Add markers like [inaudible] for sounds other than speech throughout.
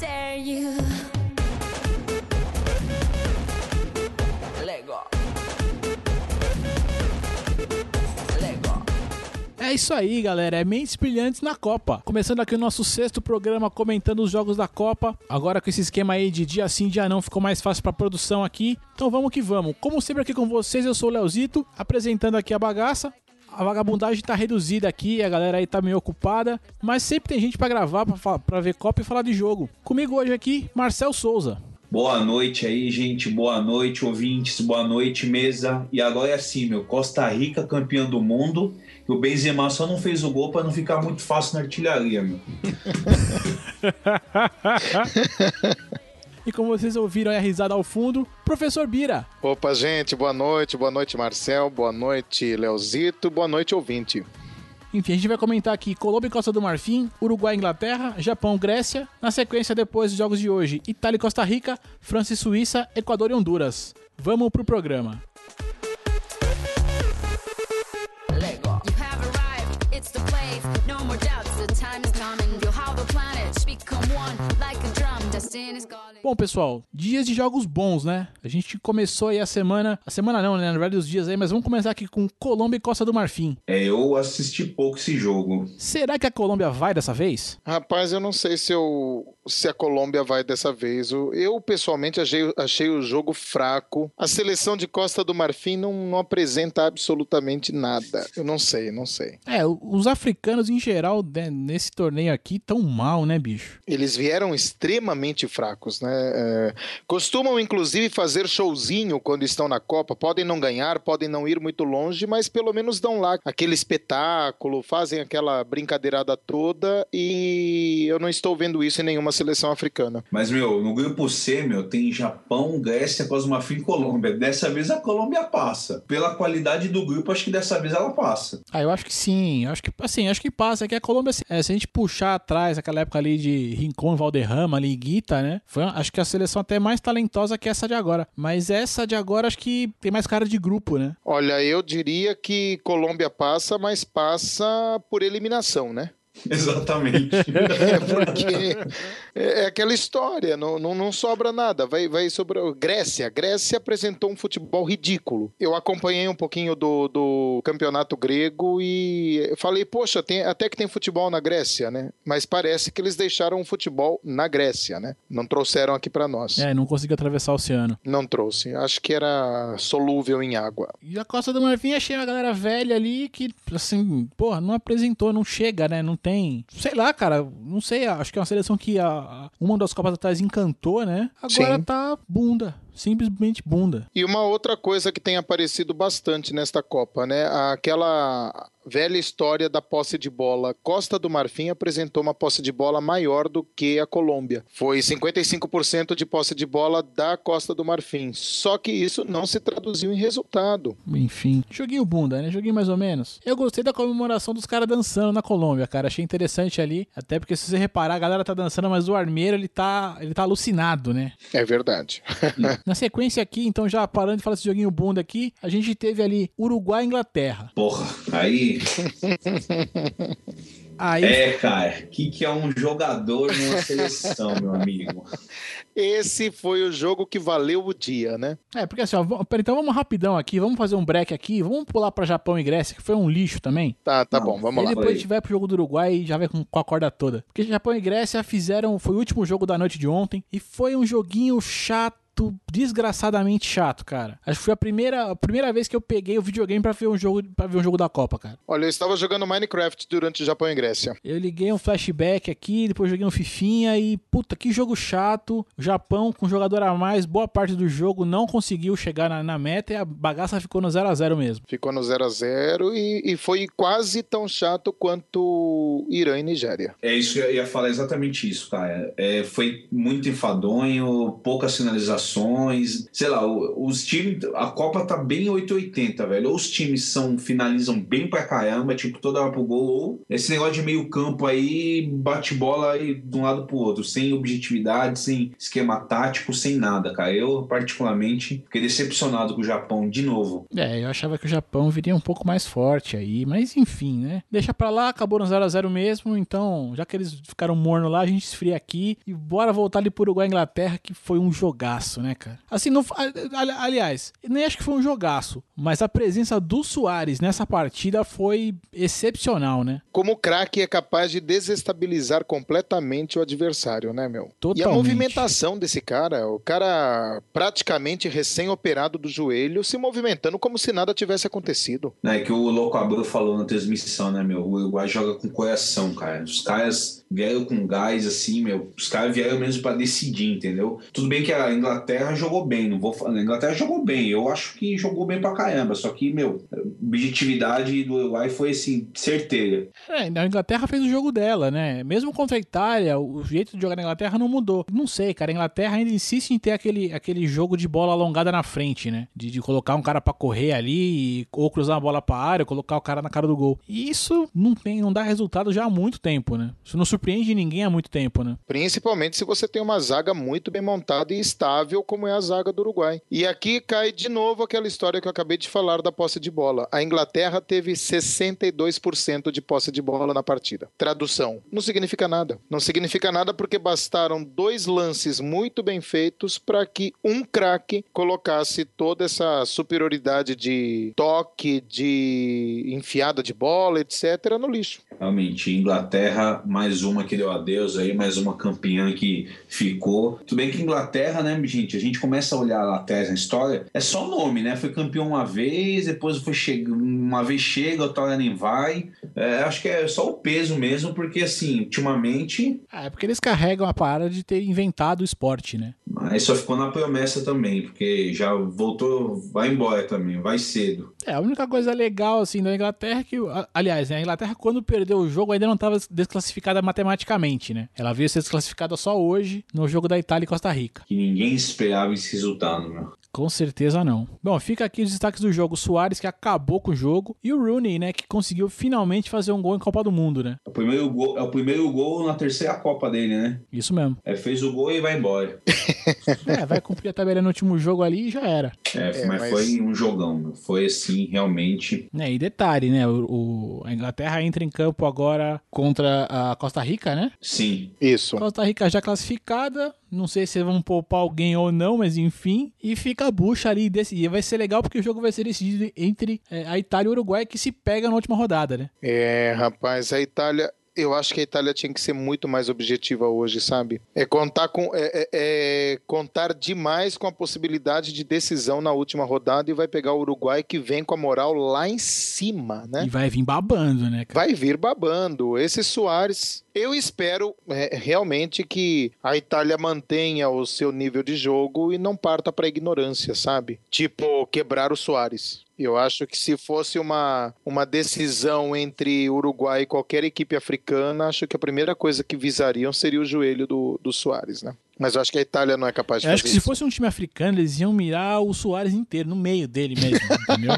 dare you. Lego. Lego. É isso aí, galera. É Mentes Brilhantes na Copa. Começando aqui o nosso sexto programa comentando os jogos da Copa. Agora com esse esquema aí de dia sim, dia não, ficou mais fácil pra produção aqui. Então vamos que vamos. Como sempre aqui com vocês, eu sou o Leozito, apresentando aqui a bagaça. A vagabundagem tá reduzida aqui, a galera aí tá meio ocupada, mas sempre tem gente pra gravar, pra ver Copa e falar de jogo. Comigo hoje aqui, Marcel Souza. Boa noite aí, gente. Boa noite, ouvintes. Boa noite, mesa. E agora é assim, meu. Costa Rica campeão do mundo. E o Benzema só não fez o gol pra não ficar muito fácil na artilharia, meu. [laughs] E como vocês ouviram a risada ao fundo, Professor Bira. Opa, gente, boa noite, boa noite, Marcel, boa noite, Leozito, boa noite, ouvinte. Enfim, a gente vai comentar aqui Colômbia e Costa do Marfim, Uruguai e Inglaterra, Japão, Grécia. Na sequência, depois dos jogos de hoje, Itália e Costa Rica, França e Suíça, Equador e Honduras. Vamos pro programa. Bom, pessoal, dias de jogos bons, né? A gente começou aí a semana. A semana não, né? Na verdade, os dias aí, mas vamos começar aqui com Colômbia e Costa do Marfim. É, eu assisti pouco esse jogo. Será que a Colômbia vai dessa vez? Rapaz, eu não sei se, eu, se a Colômbia vai dessa vez. Eu, pessoalmente, achei, achei o jogo fraco. A seleção de Costa do Marfim não, não apresenta absolutamente nada. Eu não sei, não sei. É, os africanos em geral, né, nesse torneio aqui, tão mal, né, bicho? Eles vieram extremamente fracos, né? É, costumam, inclusive, fazer showzinho quando estão na Copa. Podem não ganhar, podem não ir muito longe, mas pelo menos dão lá aquele espetáculo, fazem aquela brincadeirada toda e eu não estou vendo isso em nenhuma seleção africana. Mas, meu, no grupo C, meu, tem Japão, Grécia, Marfim e Colômbia. Dessa vez a Colômbia passa. Pela qualidade do grupo, acho que dessa vez ela passa. Ah, eu acho que sim. Acho que, assim, acho que passa. É que a Colômbia, é, se a gente puxar atrás, aquela época ali de Rincon, Valderrama, ali, Né? Foi, acho que a seleção até mais talentosa que essa de agora. Mas essa de agora, acho que tem mais cara de grupo, né? Olha, eu diria que Colômbia passa, mas passa por eliminação, né? [laughs] Exatamente. [laughs] É porque é é aquela história, não, não, não sobra nada. Vai, vai sobrar. Grécia. Grécia apresentou um futebol ridículo. Eu acompanhei um pouquinho do, do campeonato grego e falei, poxa, tem, até que tem futebol na Grécia, né? Mas parece que eles deixaram o futebol na Grécia, né? Não trouxeram aqui pra nós. É, não conseguiu atravessar o oceano. Não trouxe. Acho que era solúvel em água. E a Costa do Marfim achei uma galera velha ali que, assim, porra, não apresentou, não chega, né? Não tem. Sei lá, cara, não sei. Acho que é uma seleção que a, a- uma das Copas atrás encantou, né? Agora Sim. tá bunda. Simplesmente bunda. E uma outra coisa que tem aparecido bastante nesta Copa, né? Aquela velha história da posse de bola. Costa do Marfim apresentou uma posse de bola maior do que a Colômbia. Foi 55% de posse de bola da Costa do Marfim. Só que isso não se traduziu em resultado. Enfim. Joguinho bunda, né? Joguinho mais ou menos. Eu gostei da comemoração dos caras dançando na Colômbia, cara. Achei interessante ali. Até porque se você reparar, a galera tá dançando, mas o armeiro, ele tá, ele tá alucinado, né? É verdade. Na sequência aqui, então já parando de falar desse joguinho bunda aqui, a gente teve ali Uruguai e Inglaterra. Porra, aí. [laughs] Aí É, cara. O que, que é um jogador numa seleção, meu amigo? Esse foi o jogo que valeu o dia, né? É, porque assim, ó, então vamos rapidão aqui, vamos fazer um break aqui, vamos pular pra Japão e Grécia, que foi um lixo também. Tá, tá Não, bom, vamos e lá. depois Foi. a gente vai pro jogo do Uruguai e já vai com, com a corda toda. Porque Japão e Grécia fizeram, foi o último jogo da noite de ontem, e foi um joguinho chato, desgraçadamente chato, cara. Acho que foi a primeira, a primeira vez que eu peguei o videogame pra ver um jogo, para ver um jogo da Copa, cara. Olha, eu estava jogando Minecraft durante o Japão e Grécia. Eu liguei um flashback aqui, depois joguei um fifinha e puta, que jogo chato. O Japão com jogador a mais, boa parte do jogo não conseguiu chegar na, na meta e a bagaça ficou no 0 a 0 mesmo. Ficou no 0 a 0 e, e foi quase tão chato quanto Irã e Nigéria. É isso, eu ia falar exatamente isso, cara. É, foi muito enfadonho, poucas finalizações. Sei lá, os times. A Copa tá bem 880, velho. Ou os times são, finalizam bem pra caramba, tipo, toda hora pro gol, ou esse negócio de meio campo aí, bate bola aí de um lado pro outro, sem objetividade, sem esquema tático, sem nada, cara. Eu, particularmente, fiquei decepcionado com o Japão de novo. É, eu achava que o Japão viria um pouco mais forte aí, mas enfim, né? Deixa pra lá, acabou no 0x0 mesmo, então, já que eles ficaram morno lá, a gente esfria aqui e bora voltar ali pro Uruguai e Inglaterra, que foi um jogaço, né, cara? Assim, não, ali- aliás, nem acho que foi um jogaço, mas a presença do Soares nessa partida foi excepcional, né? Como o craque é capaz de desestabilizar completamente o adversário, né, meu? E a Totalmente. movimentação desse cara, o cara praticamente recém-operado do joelho, se movimentando como se nada tivesse acontecido. É que o Louco Abreu falou na transmissão, né, meu? O Uruguai joga com coração, cara. Os caras vieram com gás, assim, meu. Os caras vieram mesmo pra decidir, entendeu? Tudo bem que a Inglaterra jogou bem, não vou falar. A Inglaterra jogou bem, eu acho que jogou bem pra caramba. Só que, meu, a objetividade do Uruguai foi, assim, certeira. É, a Inglaterra fez o jogo dela, né? Mesmo contra a Itália, o jeito de jogar na Inglaterra não mudou. Não sei, cara. A Inglaterra ainda insiste em ter aquele, aquele jogo de bola alongada na frente, né? De, de colocar um cara pra correr ali, ou cruzar a bola pra área, ou colocar o cara na cara do gol. E isso não tem, não dá resultado já há muito tempo, né? Isso não surpreende ninguém há muito tempo, né? Principalmente se você tem uma zaga muito bem montada e estável, como é a zaga do Uruguai. E aqui cai de novo aquela história que eu acabei de falar da posse de bola. A Inglaterra teve 62% de posse de bola na partida. Tradução: não significa nada. Não significa nada porque bastaram dois lances muito bem feitos para que um craque colocasse toda essa superioridade de toque, de enfiada de bola, etc., no lixo. Realmente, Inglaterra, mais uma que deu adeus aí, mais uma campeã que ficou. Tudo bem que Inglaterra, né, gente? A gente começa a olhar lá atrás na história, é só nome, né? Foi campeão uma vez, depois foi chega, uma vez chega, outra hora nem vai. É, acho que é só o peso mesmo, porque assim, ultimamente, Ah, é porque eles carregam a parada de ter inventado o esporte, né? aí só ficou na promessa também, porque já voltou, vai embora também, vai cedo. É, a única coisa legal, assim, da Inglaterra é que, a- aliás, né, a Inglaterra, quando perdeu o jogo, ainda não estava desclassificada matematicamente, né? Ela veio ser desclassificada só hoje, no jogo da Itália e Costa Rica. Que ninguém esperava esse resultado, meu. Com certeza não. Bom, fica aqui os destaques do jogo. Soares, que acabou com o jogo, e o Rooney, né, que conseguiu finalmente fazer um gol em Copa do Mundo, né? É o primeiro gol, é o primeiro gol na terceira Copa dele, né? Isso mesmo. É, fez o gol e vai embora. [laughs] É, vai cumprir a tabela no último jogo ali e já era. É, É, mas, mas- foi um jogão. meu. Foi assim, realmente. É, e detalhe, né, o, o- a Inglaterra entra em campo agora contra a Costa Rica, né? Sim. Isso. Costa Rica já classificada. Não sei se vão poupar alguém ou não, mas enfim. E fica a bucha ali. Desse, e vai ser legal porque o jogo vai ser decidido entre é, a Itália e o Uruguai, que se pega na última rodada, né? É, rapaz, a Itália. Eu acho que a Itália tinha que ser muito mais objetiva hoje, sabe? É contar com é, é- é contar demais com a possibilidade de decisão na última rodada e vai pegar o Uruguai que vem com a moral lá em cima, né? E vai vir babando, né? cara? Vai vir babando. Esse Soares, eu espero é, realmente que a Itália mantenha o seu nível de jogo e não parta para ignorância, sabe? Tipo, quebrar o Soares. Eu acho que se fosse uma, uma decisão entre Uruguai e qualquer equipe africana, acho que a primeira coisa que visariam seria o joelho do, do Soares, né? Mas eu acho que a Itália não é capaz de Eu fazer acho que se isso. fosse um time africano, eles iam mirar o Soares inteiro, no meio dele mesmo, [laughs] entendeu?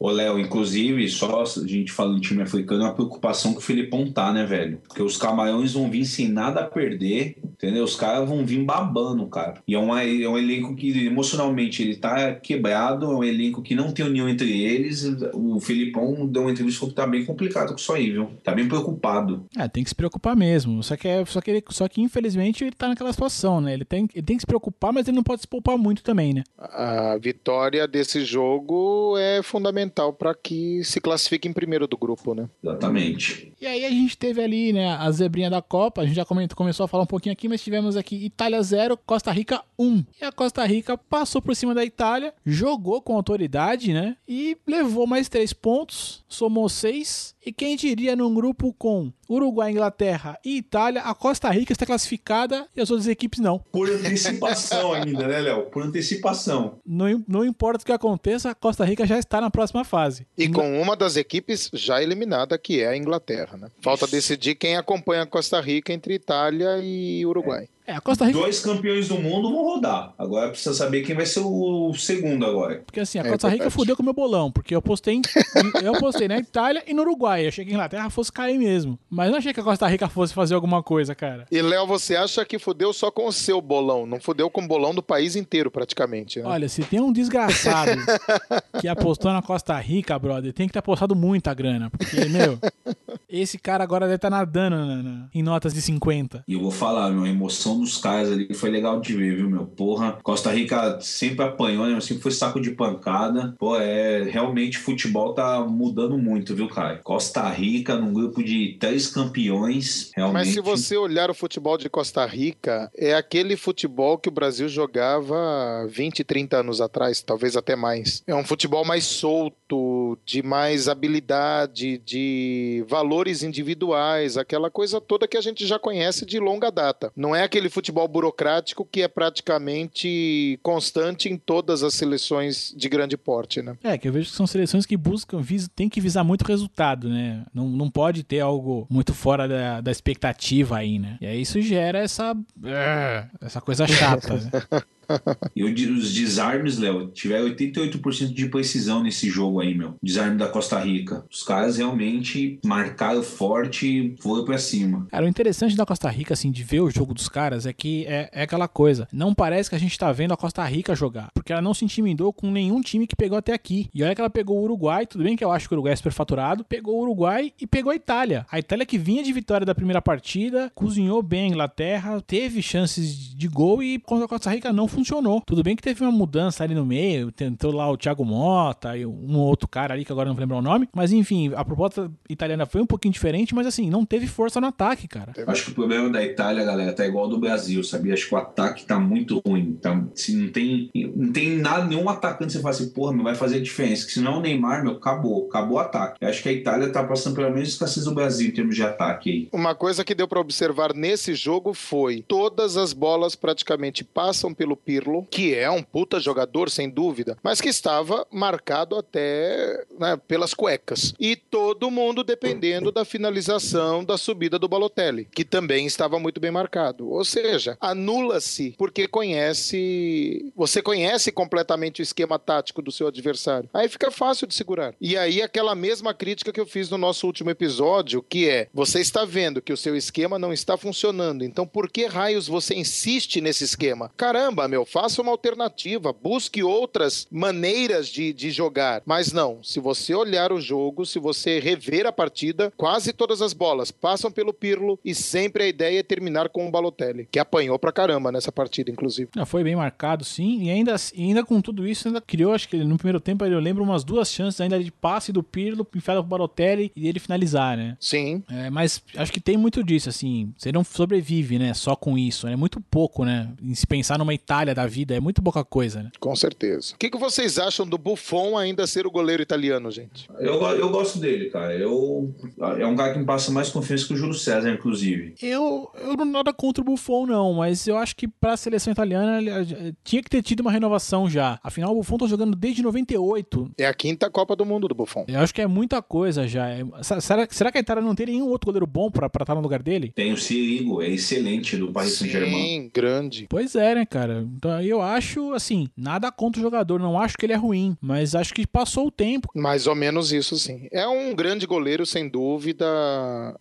Ô, Léo, inclusive, só a gente fala de time africano, é uma preocupação que o Filipão tá, né, velho? Porque os camarões vão vir sem nada a perder, entendeu? Os caras vão vir babando, cara. E é, uma, é um elenco que emocionalmente ele tá quebrado, é um elenco que não tem união entre eles. O Filipão deu uma entrevista falou que tá bem complicado com isso aí, viu? Tá bem preocupado. É, tem que se preocupar mesmo. Só que, é, só, que ele- só que infelizmente ele tá naquela situação, né? Ele tem, ele tem que se preocupar, mas ele não pode se poupar muito também, né? A vitória desse jogo é fundamental para que se classifique em primeiro do grupo, né? Exatamente. E aí a gente teve ali, né, a zebrinha da Copa, a gente já comentou, começou a falar um pouquinho aqui, mas tivemos aqui Itália 0, Costa Rica 1. E a Costa Rica passou por cima da Itália, jogou com autoridade, né, e levou mais três pontos, somou seis. E quem diria num grupo com Uruguai, Inglaterra e Itália, a Costa Rica está classificada e as outras equipes não. Por antecipação [laughs] ainda, né, Léo? Por antecipação. Não, não importa o que aconteça, a Costa Rica já está na próxima fase. E com uma das equipes já eliminada, que é a Inglaterra, né? Falta decidir quem acompanha a Costa Rica entre Itália e Uruguai. É, a Costa Rica. Dois campeões do mundo vão rodar. Agora precisa saber quem vai ser o segundo agora. Porque assim, a É Costa Rica fudeu com o meu bolão, porque eu postei, em- eu postei na Itália e no Uruguai. Eu achei que a Inglaterra fosse cair mesmo. Mas não achei que a Costa Rica fosse fazer alguma coisa, cara. E Léo, você acha que fudeu só com o seu bolão? Não fudeu com o bolão do país inteiro, praticamente. Né? Olha, se tem um desgraçado [laughs] que apostou na Costa Rica, brother, tem que ter apostado muita grana. Porque, meu, [laughs] esse cara agora deve estar nadando na- na- em notas de 50. E eu vou falar, meu, a emoção dos caras ali foi legal de ver, viu, meu? Porra, Costa Rica sempre apanhou, né? Sempre foi saco de pancada. Pô, é. Realmente futebol tá mudando muito, viu, cara? Costa Rica, num grupo de três campeões, realmente. Mas se você olhar o futebol de Costa Rica, é aquele futebol que o Brasil jogava 20, 30 anos atrás, talvez até mais. É um futebol mais solto, de mais habilidade, de valores individuais, aquela coisa toda que a gente já conhece de longa data. Não é aquele futebol burocrático que é praticamente constante em todas as seleções de grande porte, né? É, que eu vejo que são seleções que buscam, vis, tem que visar muito resultado, né? Não, não pode ter algo muito fora da, da expectativa aí, né? E aí isso gera essa. é, essa coisa chata. né? [laughs] [laughs] E os desarmes, Léo, tiveram 88% de precisão nesse jogo aí, meu. Desarme da Costa Rica. Os caras realmente marcaram forte e foram pra cima. Cara, o interessante da Costa Rica, assim, de ver o jogo dos caras é que é, é aquela coisa. Não parece que a gente tá vendo a Costa Rica jogar. Porque ela não se intimidou com nenhum time que pegou até aqui. E olha que ela pegou o Uruguai, tudo bem que eu acho que o Uruguai é superfaturado. Pegou o Uruguai e pegou a Itália. A Itália que vinha de vitória da primeira partida, cozinhou bem a Inglaterra, teve chances de gol e contra a Costa Rica não funcionou. Tudo bem que teve uma mudança ali no meio, tentou lá o Thiago Mota e um outro cara ali que agora não vou lembrar o nome. Mas enfim, a proposta italiana foi um pouquinho diferente, mas assim, não teve força no ataque, cara. Acho que o problema da Itália, galera, tá igual ao do Brasil, sabia? Acho que o ataque tá muito ruim. Tá, se não tem, não tem nada, nenhum atacante que você fala assim, porra, meu, vai fazer diferença. Que se não é o Neymar, meu, acabou. Acabou o ataque. Eu acho que a Itália tá passando pela mesma escassez do Brasil em termos de ataque aí. Uma coisa que deu para observar nesse jogo foi todas as bolas praticamente passam pelo Pirlo, que é um puta jogador sem dúvida, mas que estava marcado até né, pelas cuecas. E todo mundo dependendo da finalização da subida do Balotelli, que também estava muito bem marcado. Ou seja, anula-se porque conhece, você conhece completamente o esquema tático do seu adversário. Aí fica fácil de segurar. E aí aquela mesma crítica que eu fiz no nosso último episódio, que é, você está vendo que o seu esquema não está funcionando, então por que raios você insiste nesse esquema? Caramba, meu, faça uma alternativa, busque outras maneiras de, de jogar. Mas não, se você olhar o jogo, se você rever a partida, quase todas as bolas passam pelo Pirlo e sempre a ideia é terminar com o Balotelli, que apanhou pra caramba nessa partida, inclusive. Não, foi bem marcado, sim. E ainda, ainda com tudo isso, ainda criou, acho que no primeiro tempo eu lembro umas duas chances ainda de passe do Pirlo, enfiada pro Balotelli e ele finalizar, né? Sim, É, mas acho que tem muito disso, assim. Você não sobrevive, né? Só com isso. É muito pouco, né? Em se pensar numa Itália da vida, é muito pouca coisa, né? com certeza. O que, que vocês acham do Buffon ainda ser o goleiro italiano, gente? Eu, eu gosto dele, cara. Eu, é um cara que me passa mais confiança que o Júlio César, inclusive. Eu, eu não nada contra o Buffon, não, mas eu acho que pra seleção italiana ele, eh, tinha que ter tido uma renovação já. Afinal, o Buffon tá jogando desde 98. É a quinta Copa do Mundo do Buffon. Eu acho que é muita coisa já. É- será, será que a Itália não tem nenhum outro goleiro bom pra pra estar no lugar dele? Tem o Sirigo, é excelente do Paris Saint-Germain. Sim, grande. Pois é, né, cara? Então eu acho, assim, nada contra o jogador, não acho que ele é ruim, mas acho que passou o tempo. Mais ou menos isso, sim. É um grande goleiro, sem dúvida.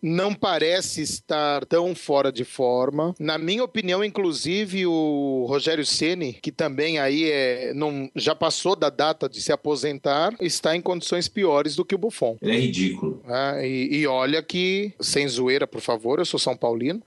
Não parece estar tão fora de forma. Na minha opinião, inclusive, o Rogério Ceni, que também aí é, não, já passou da data de se aposentar, está em condições piores do que o Buffon. Ele é ridículo. né? e, e olha que, sem zoeira, por favor, eu sou São Paulino,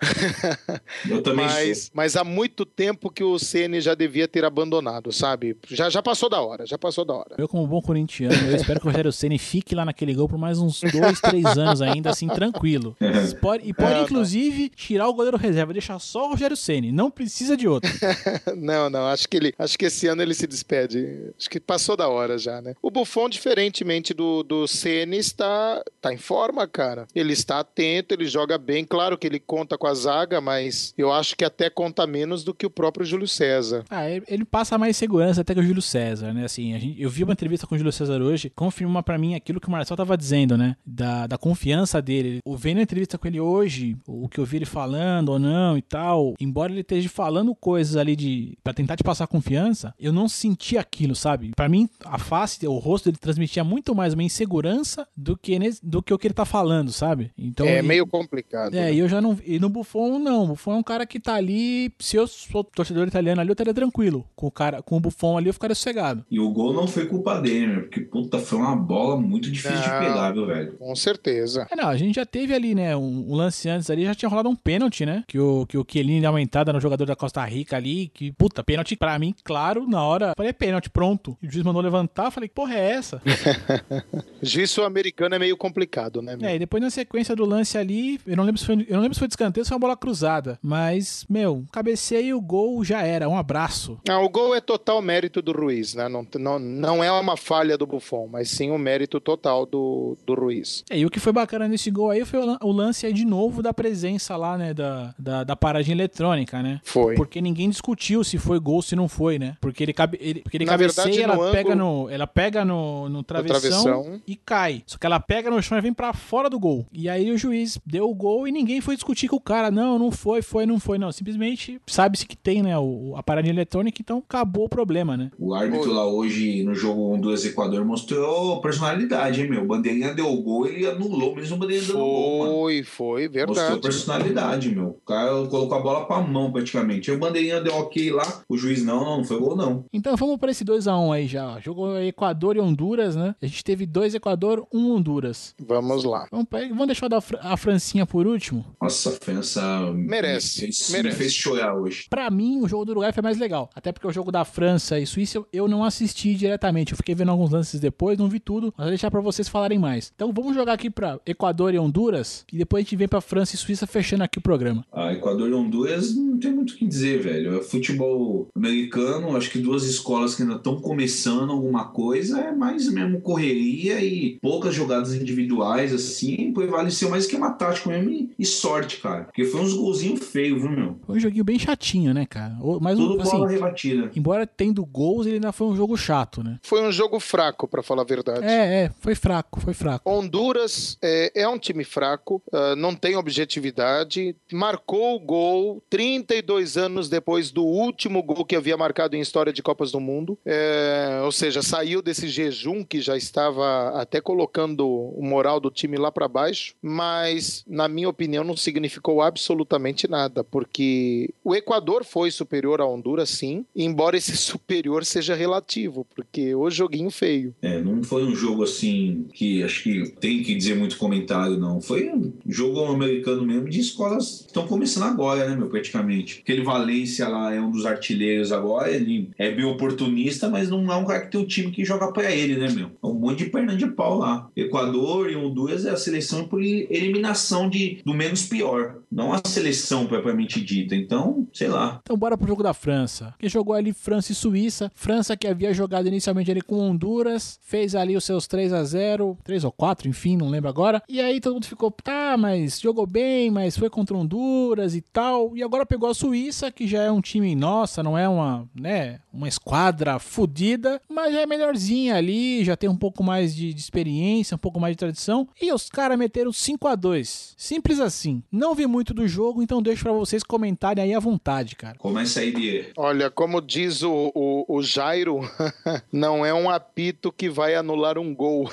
Eu também [laughs] mas, sou. mas há muito tempo que o Ceni já devia ter abandonado, sabe? Já, já passou da hora, já passou da hora. Eu, como bom corintiano, eu espero que o Rogério Ceni fique lá naquele gol por mais uns dois, três anos ainda, assim, tranquilo. [laughs] Pode- e pode, É, inclusive, tirar o goleiro reserva, deixar só o Rogério Ceni, não precisa de outro. [laughs] Não, não, acho que ele, acho que esse ano ele se despede. Acho que passou da hora já, né? O Buffon, diferentemente do, do Ceni, está, tá em forma, cara. Ele está atento, ele joga bem. Claro que ele conta com a zaga, mas eu acho que até conta menos do que o próprio Júlio César. César. Ah, ele passa mais segurança até que o Júlio César, né? Assim, gente- eu vi uma entrevista com o Júlio César hoje, confirma pra mim aquilo que o Marcel tava dizendo, né? Da, da confiança dele. O vendo a entrevista com ele hoje, o que eu vi ele falando ou não e tal, embora ele esteja falando coisas ali de para tentar te passar confiança, eu não senti aquilo, sabe? Pra mim, a face, o rosto dele transmitia muito mais uma insegurança do que do que o que ele tá falando, sabe? Então é meio complicado. é, né? e eu já não. E no Buffon, não. O Buffon é um cara que tá ali. Se eu sou torcedor italiano ali, eu estaria tranquilo. Com o cara, com o Buffon ali, eu ficaria sossegado. E o gol não foi culpa dele, meu. Porque, puta, foi uma bola muito difícil de Não. pegar, viu, velho? Com certeza. É, não, a gente já teve ali, né? Um, um lance antes ali, já tinha rolado um pênalti, né? Que o, que o Chiellini deu uma entrada no jogador da Costa Rica ali. Que, puta, pênalti pra mim, claro, na hora. Falei, é pênalti, pronto. E o juiz mandou levantar. Falei, que porra é essa? [laughs] Juiz sul-americano é meio complicado, né? meu? É, e depois na sequência do lance ali, eu não lembro se foi, eu não lembro se foi de escanteio ou se foi uma bola cruzada. Mas, meu, cabeceio e o gol já era. Um abraço. Não, o gol é total mérito do Ruiz, né? Não, não, não é uma falha do Buffon, mas sim o mérito total do, do Ruiz. É, e o que foi bacana nesse gol aí foi o lan- o lance aí de novo da presença lá, né, da, da, da paragem eletrônica, né? Foi. Porque ninguém discutiu se foi gol, se não foi, né? Porque ele, cabe, ele, porque ele Na cabeceia, verdade, ela, pega no, ela pega no, no travessão, travessão. e cai. Só que ela pega no chão e vem pra fora do gol. E aí o juiz deu o gol e ninguém foi discutir com o cara. Não, não foi, foi, não foi, não. Simplesmente sabe-se que tem, né, o, a paragem eletrônica, então acabou o problema, né? O árbitro lá hoje, no jogo Honduras-Equador, mostrou personalidade, hein, meu? O Bandeirinha deu o gol, ele anulou mesmo o Bandeirinha dando gol, mano. Foi, foi, Mostrou verdade. personalidade, meu. O cara colocou a bola pra mão, praticamente. Aí o Bandeirinha deu ok lá, o juiz não, não, não foi gol, não. Então vamos pra esse 2x1 aí já. Jogou Equador e Honduras, né? A gente teve dois Equador, um Honduras. Vamos lá. Vamos, vamos deixar o a Francinha por último. Nossa, a França Merece, me fez, merece. me fez chorar hoje. Pra mim, o jogo do Uruguai foi mais legal. Até porque o jogo da França e Suíça eu, não assisti diretamente. Eu fiquei vendo alguns lances depois, não vi tudo. Mas vou deixar pra vocês falarem mais. Então vamos jogar aqui pra Equador e Honduras. E depois a gente vem pra França e Suíça fechando aqui o programa. A Equador e Honduras não tem muito o que dizer, velho. É futebol americano, acho que duas escolas que ainda estão começando alguma coisa, é mais mesmo correria e poucas jogadas individuais, assim, prevaleceu mais esquema tático mesmo e, sorte, cara. Porque foi uns golzinhos feios, viu, meu? Foi um joguinho bem chatinho, né, cara? O- Mas, Tudo assim, bola rebatida. embora tendo gols, ele ainda foi um jogo chato, né? Foi um jogo fraco, pra falar a verdade. É, é, foi fraco, foi fraco. Honduras é, é um time fraco, ah, não tem objetividade, marcou o gol 32 anos depois do último gol que havia marcado em história de Copas do Mundo, É, ou seja, saiu desse jejum que já estava até colocando o moral do time lá para baixo, mas na minha opinião não significou absolutamente nada, porque o Equador foi superior à Honduras, sim, embora esse [laughs] superior seja relativo, porque o joguinho feio. É, não foi um jogo assim que acho que tem que dizer muito comentário, não. Foi um jogo americano mesmo de escolas que estão começando agora, né, meu, praticamente. Aquele Valência lá é um dos artilheiros agora, ele é bem oportunista, mas não é um cara que tem um time que joga pra ele, né, meu? É um monte de perna de pau lá. Equador e Honduras é a seleção por eliminação de, do menos pior, não a seleção propriamente dita. Então, sei lá. Então bora pro jogo da França. Que jogou ali França e Suíça. França que havia jogado inicialmente ali com Honduras, fez ali os seus 3 a 0 3 ou 4, enfim, não lembro agora. E aí todo mundo ficou, tá, mas jogou bem, mas foi contra Honduras e tal. E agora pegou a Suíça, que já é um time, nossa, não é uma, né, uma esquadra fodida, mas já é melhorzinha ali, já tem um pouco mais de, de experiência, um pouco mais de tradição. E os caras meteram 5 a 2 Simples assim. Não vi muito do jogo, então deixo pra vocês comentarem aí à vontade, cara. Começa aí de Olha, como diz o, o, o Jairo, [laughs] não é um apito que vai anular um gol.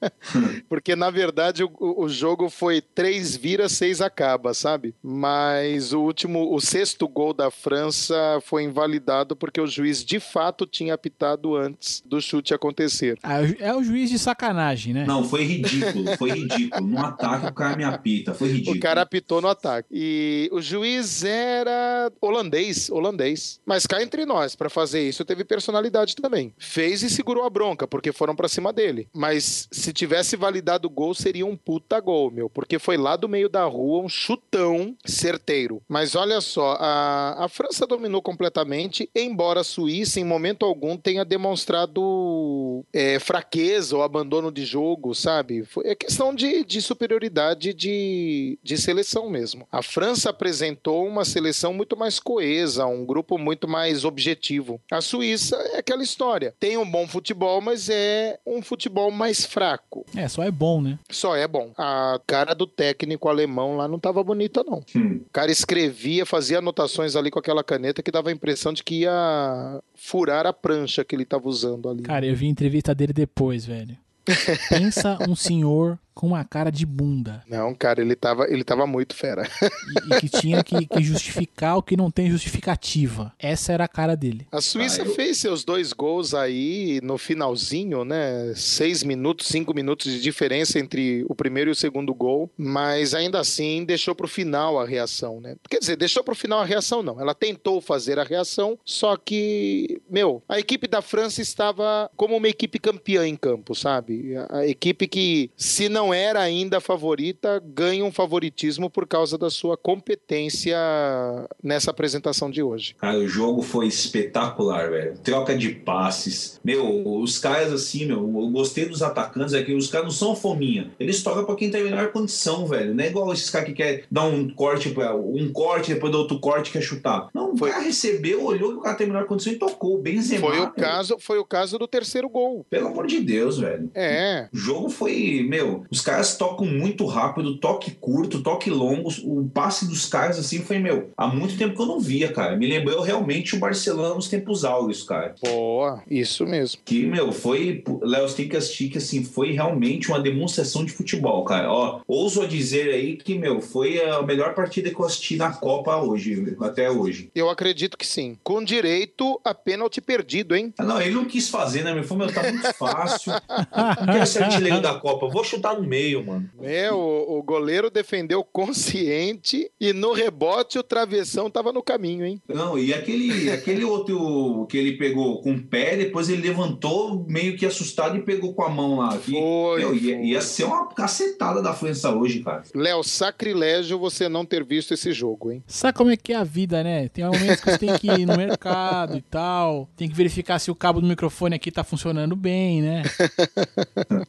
[laughs] Porque, na verdade, o, o jogo foi três vira, seis acaba, sabe? Mas o último, o sexto gol da França foi invalidado porque o juiz de fato tinha apitado antes do chute acontecer. Ah, é o juiz de sacanagem, né? Não, foi ridículo, foi ridículo. No ataque o cara me apita, foi ridículo. O cara apitou no ataque. E o juiz era holandês, holandês. Mas cá entre nós, pra fazer isso, teve personalidade também. Fez e segurou a bronca, porque foram pra cima dele. Mas se tivesse validado o gol, seria um puta gol, meu. Porque foi lá do meio da rua, um chutão certeiro. Mas olha só, a, a França dominou completamente, embora a Suíça, em momento algum, tenha demonstrado é, fraqueza ou abandono de jogo, sabe? Foi, é questão de, de superioridade de, de seleção mesmo. A França apresentou uma seleção muito mais coesa, um um grupo muito mais objetivo. A Suíça é aquela história. Tem um bom futebol, mas é um futebol mais fraco. É, só é bom, né? Só é bom. A cara do técnico alemão lá não tava bonita, não. Hum. O cara escrevia, fazia anotações ali com aquela caneta que dava a impressão de que ia furar a prancha que ele tava usando ali. Cara, eu vi a entrevista dele depois, velho. [laughs] Pensa um senhor com uma cara de bunda Não, cara, ele tava, ele tava muito fera. e, e que tinha que, que justificar o que não tem justificativa. Essa era a cara dele. A Suíça Ah, eu- fez seus dois gols aí no finalzinho, né? Seis minutos, cinco minutos de diferença entre o primeiro e o segundo gol, mas ainda assim deixou pro final a reação, né? Quer dizer, deixou pro final a reação, não. Ela tentou fazer a reação, só que, meu, a equipe da França estava como uma equipe campeã em campo, sabe? A, a equipe que, se não era ainda a favorita, ganha um favoritismo por causa da sua competência nessa apresentação de hoje. Cara, o jogo foi espetacular, velho. Troca de passes. Meu, os caras assim, meu, eu gostei dos atacantes, é que os caras não são fominha. Eles tocam pra quem tá em melhor condição, velho. Não é igual esses caras que quer dar um corte, um corte, depois do outro corte quer chutar. Não, Foi- o cara recebeu, olhou que o cara tem melhor condição e tocou. Benzema. Foi o caso, foi o caso do terceiro gol. Pelo amor de Deus, velho. É, O jogo foi, meu, os caras tocam muito rápido, toque curto, toque longo. O passe dos caras, assim, foi, meu, há muito tempo que eu não via, cara. Me lembrou realmente o Barcelona nos tempos áureos, cara. boa, isso mesmo. Que, meu, foi. Léo, você tem que assistir que, assim, foi realmente uma demonstração de futebol, cara. Ó, ouso dizer aí que, meu, foi a melhor partida que eu assisti na Copa hoje, até hoje. Eu acredito que sim. Com direito a pênalti perdido, hein? Ah, Não, ele não quis fazer, né, meu? Falou, meu, tá muito fácil. Não quero ser artilheiro da Copa. Vou chutar no meio, mano. É, o, o goleiro defendeu consciente e no rebote o travessão tava no caminho, hein? Não, e aquele, aquele outro que ele pegou com o pé, depois ele levantou meio que assustado e pegou com a mão lá. Que, Foi, meu, ia, ia ser uma cacetada da França hoje, cara. Léo, sacrilégio você não ter visto esse jogo, hein? Sabe como é que é a vida, né? Tem momentos que você tem que ir no mercado e tal, tem que verificar se o cabo do microfone aqui tá funcionando bem, né?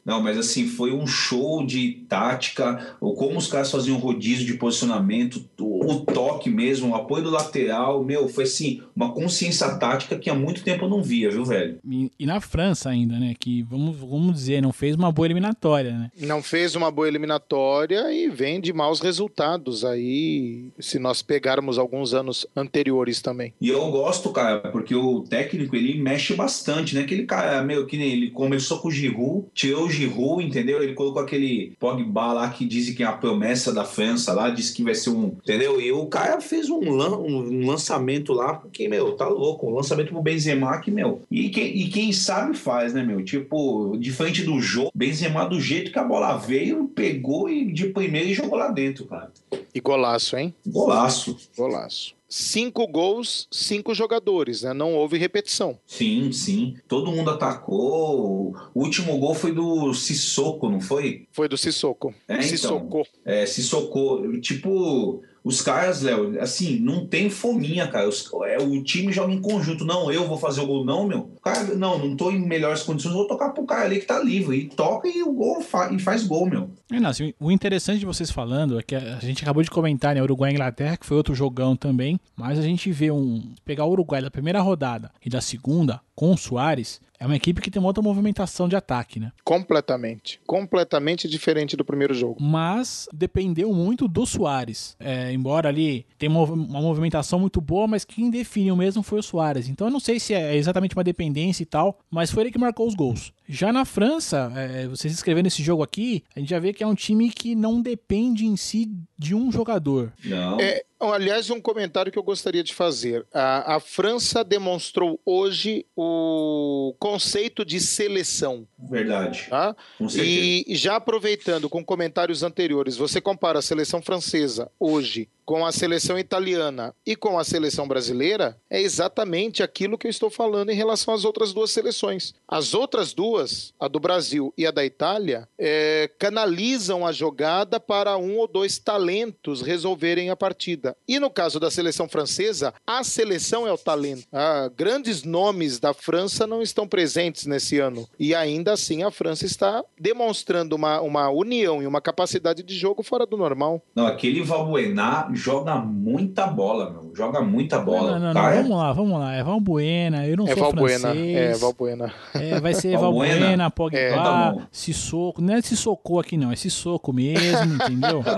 Não, mas assim, foi um show de tática, ou como os caras faziam rodízio de posicionamento, o, o toque mesmo, o apoio do lateral, meu, foi assim, uma consciência tática que há muito tempo eu não via, viu, velho? E, e na França ainda, né? Que vamos, vamos dizer, não fez uma boa eliminatória, né? Não fez uma boa eliminatória e vem de maus resultados aí, se nós pegarmos alguns anos anteriores também. E eu gosto, cara, porque o técnico ele mexe bastante, né? Aquele cara, meu, que nem ele começou com o Giroud, tirou o Giroud, entendeu? Ele colocou aquele Pogba lá que dizem que é a promessa da França lá, disse que vai ser um, entendeu? E o cara fez um, lan- um lançamento lá, porque, meu, tá louco, um lançamento pro Benzema que, meu, e quem, e quem sabe faz, né, meu? Tipo, de frente do jogo, Benzema do jeito que a bola veio, pegou e de primeiro e jogou lá dentro, cara. E golaço, hein? Golaço. Golaço. Cinco gols, cinco jogadores, né? Não houve repetição. Sim, sim. Todo mundo atacou. O último gol foi do Sissoko, não foi? Foi do Sissoko. É, então. Sissoko. É, Sissoko. Tipo, os caras, Léo, assim, não tem fominha, cara. Os- é, o time joga em conjunto. Não, eu vou fazer o gol, não, meu. Cara, não, não tô em melhores condições, vou tocar pro cara ali que tá livre. E toca e o gol fa- e faz gol, meu. É, não, assim, o interessante de vocês falando é que a gente acabou de comentar, né? Uruguai e Inglaterra, que foi outro jogão também. Mas a gente vê um. Pegar o Uruguai da primeira rodada e da segunda, com o Soares, é uma equipe que tem uma outra movimentação de ataque, né? Completamente. Completamente diferente do primeiro jogo. Mas dependeu muito do Soares. É, embora ali tenha uma, uma movimentação muito boa, mas quem definiu mesmo foi o Soares. Então eu não sei se é exatamente uma dependência e tal, mas foi ele que marcou os gols. Já na França, é, vocês escrevendo esse jogo aqui, a gente já vê que é um time que não depende em si de um jogador. Não. É, aliás, um comentário que eu gostaria de fazer. A, a França demonstrou hoje o conceito de seleção, Verdade. tá? E já aproveitando com comentários anteriores, você compara a seleção francesa hoje com a seleção italiana e com a seleção brasileira, é exatamente aquilo que eu estou falando em relação às outras duas seleções. As outras duas, a do Brasil e a da Itália, é, canalizam a jogada para um ou dois talentos resolverem a partida. E no caso da seleção francesa, a seleção é o talento. Ah, grandes nomes da França não estão presentes nesse ano. E ainda assim a França está demonstrando uma, uma união e uma capacidade de jogo fora do normal. Não, aquele Valbuena, joga muita bola, meu. Joga muita bola. Não, não, não, Cara, vamos lá, vamos lá. É Valbuena, eu não É sou Valbuena. francês. É, Valbuena. É, vai ser [laughs] Valbuena. Valbuena, Pogba, É, tá bom. Sissoko. Não é Sissoko aqui não, é Sissoko mesmo, entendeu? [laughs]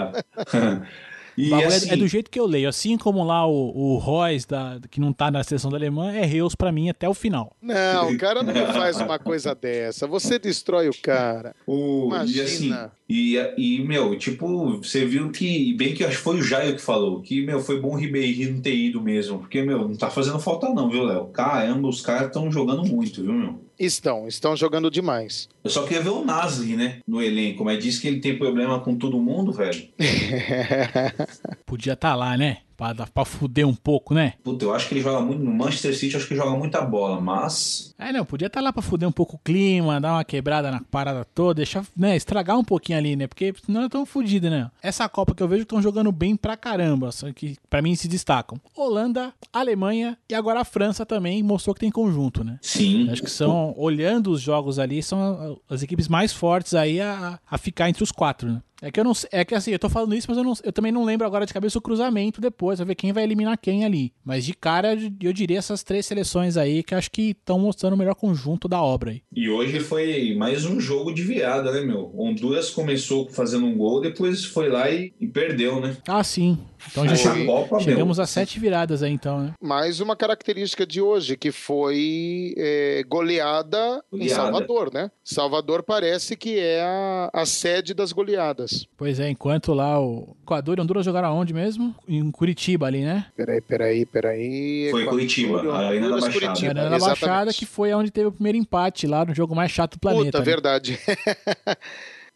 e Bagulho é- assim, é, do jeito que eu leio. Assim como lá o, o Royce, da, que não tá na seleção da Alemanha, é Reus pra mim até o final. Não, o cara não faz uma coisa dessa. Você destrói o cara. o, e assim, Imagina. e, e, meu, tipo, você viu que, bem que acho que foi o Jairo que falou, que, meu, foi bom o Ribeirinho não ter ido mesmo, porque, meu, não tá fazendo falta não, viu, Léo? Caramba, os caras estão jogando muito, viu, meu? Estão, estão jogando demais. Eu só queria ver o Nasri, né, no elenco, mas disse que ele tem problema com todo mundo, velho. [laughs] Podia estar lá, né? Pra, pra fuder um pouco, né? Puta, eu acho que ele joga muito, no Manchester City, eu acho que joga muita bola, mas... É, não, podia estar lá pra fuder um pouco o clima, dar uma quebrada na parada toda, deixar, né, estragar um pouquinho ali, né? Porque senão é tão fodido, né? Essa Copa que eu vejo estão jogando bem pra caramba, só que pra mim se destacam. Holanda, Alemanha e agora a França também mostrou que tem conjunto, né? Sim. Acho que são, olhando os jogos ali, são as equipes mais fortes aí a, a ficar entre os quatro, né? É que eu não é que assim, eu tô falando isso, mas eu, não- eu também não lembro agora de cabeça o cruzamento depois, pra ver quem vai eliminar quem ali. Mas de cara, eu diria essas três seleções aí que acho que estão mostrando o melhor conjunto da obra aí. E hoje foi mais um jogo de virada, né, meu? Honduras começou fazendo um gol, depois foi lá e, e perdeu, né? Ah, sim. Então já chegou- Copa, chegamos meu, a sete viradas aí, então, né? Mais uma característica de hoje, que foi é, goleada, em Goleada. Salvador, né? Salvador parece que é a, a sede das goleadas. Pois é, enquanto lá o Equador e Honduras jogaram aonde mesmo? Em Curitiba ali, né? Peraí, peraí, peraí. Foi Equador, Curitiba, a Arena da Honduras, Baixada. Curitiba, Era na exatamente. Baixada que foi onde teve o primeiro empate lá no jogo mais chato do planeta. Puta, né? verdade. [laughs]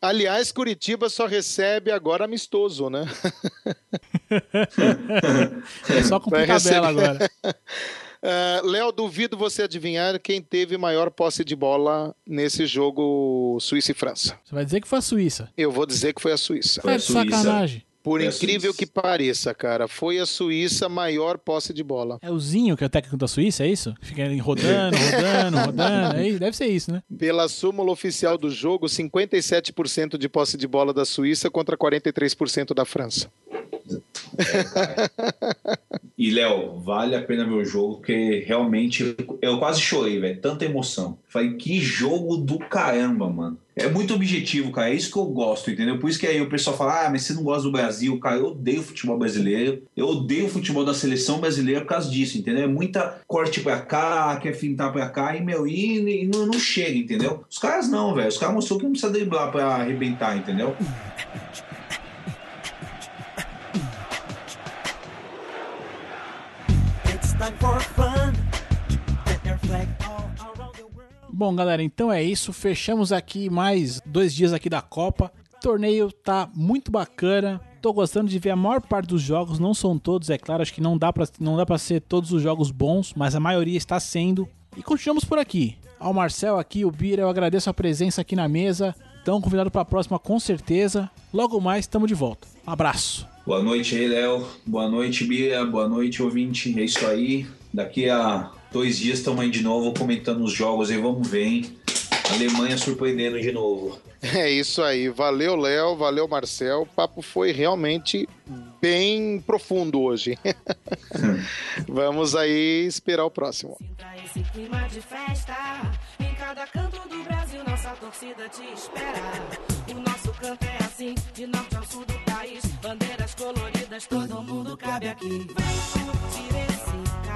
Aliás, Curitiba só recebe agora amistoso, né? [laughs] É só com Vai tabela agora. [laughs] Ah, Léo, duvido você adivinhar quem teve maior posse de bola nesse jogo Suíça e França. Você vai dizer que foi a Suíça. Eu vou dizer que foi a Suíça. Foi é a de Suíça. sacanagem. Por a incrível que pareça, cara, foi a Suíça maior posse de bola. É o Zinho que é o técnico da Suíça, é isso? Fica rodando, [laughs] rodando, rodando. É, isso? deve ser isso, né? Pela súmula oficial do jogo, 57% de posse de bola da Suíça contra 43% da França. E, Léo, vale a pena ver o jogo, porque realmente eu quase chorei, velho. Tanta emoção. Falei, que jogo do caramba, mano. É muito objetivo, cara. É isso que eu gosto, entendeu? Por isso que aí o pessoal fala, ah, mas você não gosta do Brasil. Cara, eu odeio o futebol brasileiro. Eu odeio o futebol da seleção brasileira por causa disso, entendeu? É muita corte pra cá, quer fintar pra cá, e, meu, e, e não, não chega, entendeu? Os caras não, velho. Os caras mostrou que não precisa driblar pra arrebentar, entendeu? Bom, galera, então é isso. Fechamos aqui mais dois dias aqui da Copa. O torneio tá muito bacana. Tô gostando de ver a maior parte dos jogos. Não são todos, é claro. Acho que não dá pra, não dá pra ser todos os jogos bons, mas a maioria está sendo. E continuamos por aqui. Ao Marcel aqui, o Bira, eu agradeço a presença aqui na mesa. Estão convidados para a próxima com certeza. Logo mais, estamos de volta. Um abraço. Boa noite aí, Léo. Boa noite, Bia. Boa noite, ouvinte. É isso aí. Daqui a dois dias estamos aí de novo comentando os jogos aí. Vamos ver, hein? Alemanha surpreendendo de novo. É isso aí. Valeu, Léo. Valeu, Marcel. O papo foi realmente bem profundo hoje. [laughs] Vamos aí esperar o próximo. Sinta esse clima de festa. Em cada canto do Brasil, nossa torcida te espera. O nosso canto é assim, de norte ao sul do país. Bandeiras coloridas, todo mundo cabe aqui. Vem curtir esse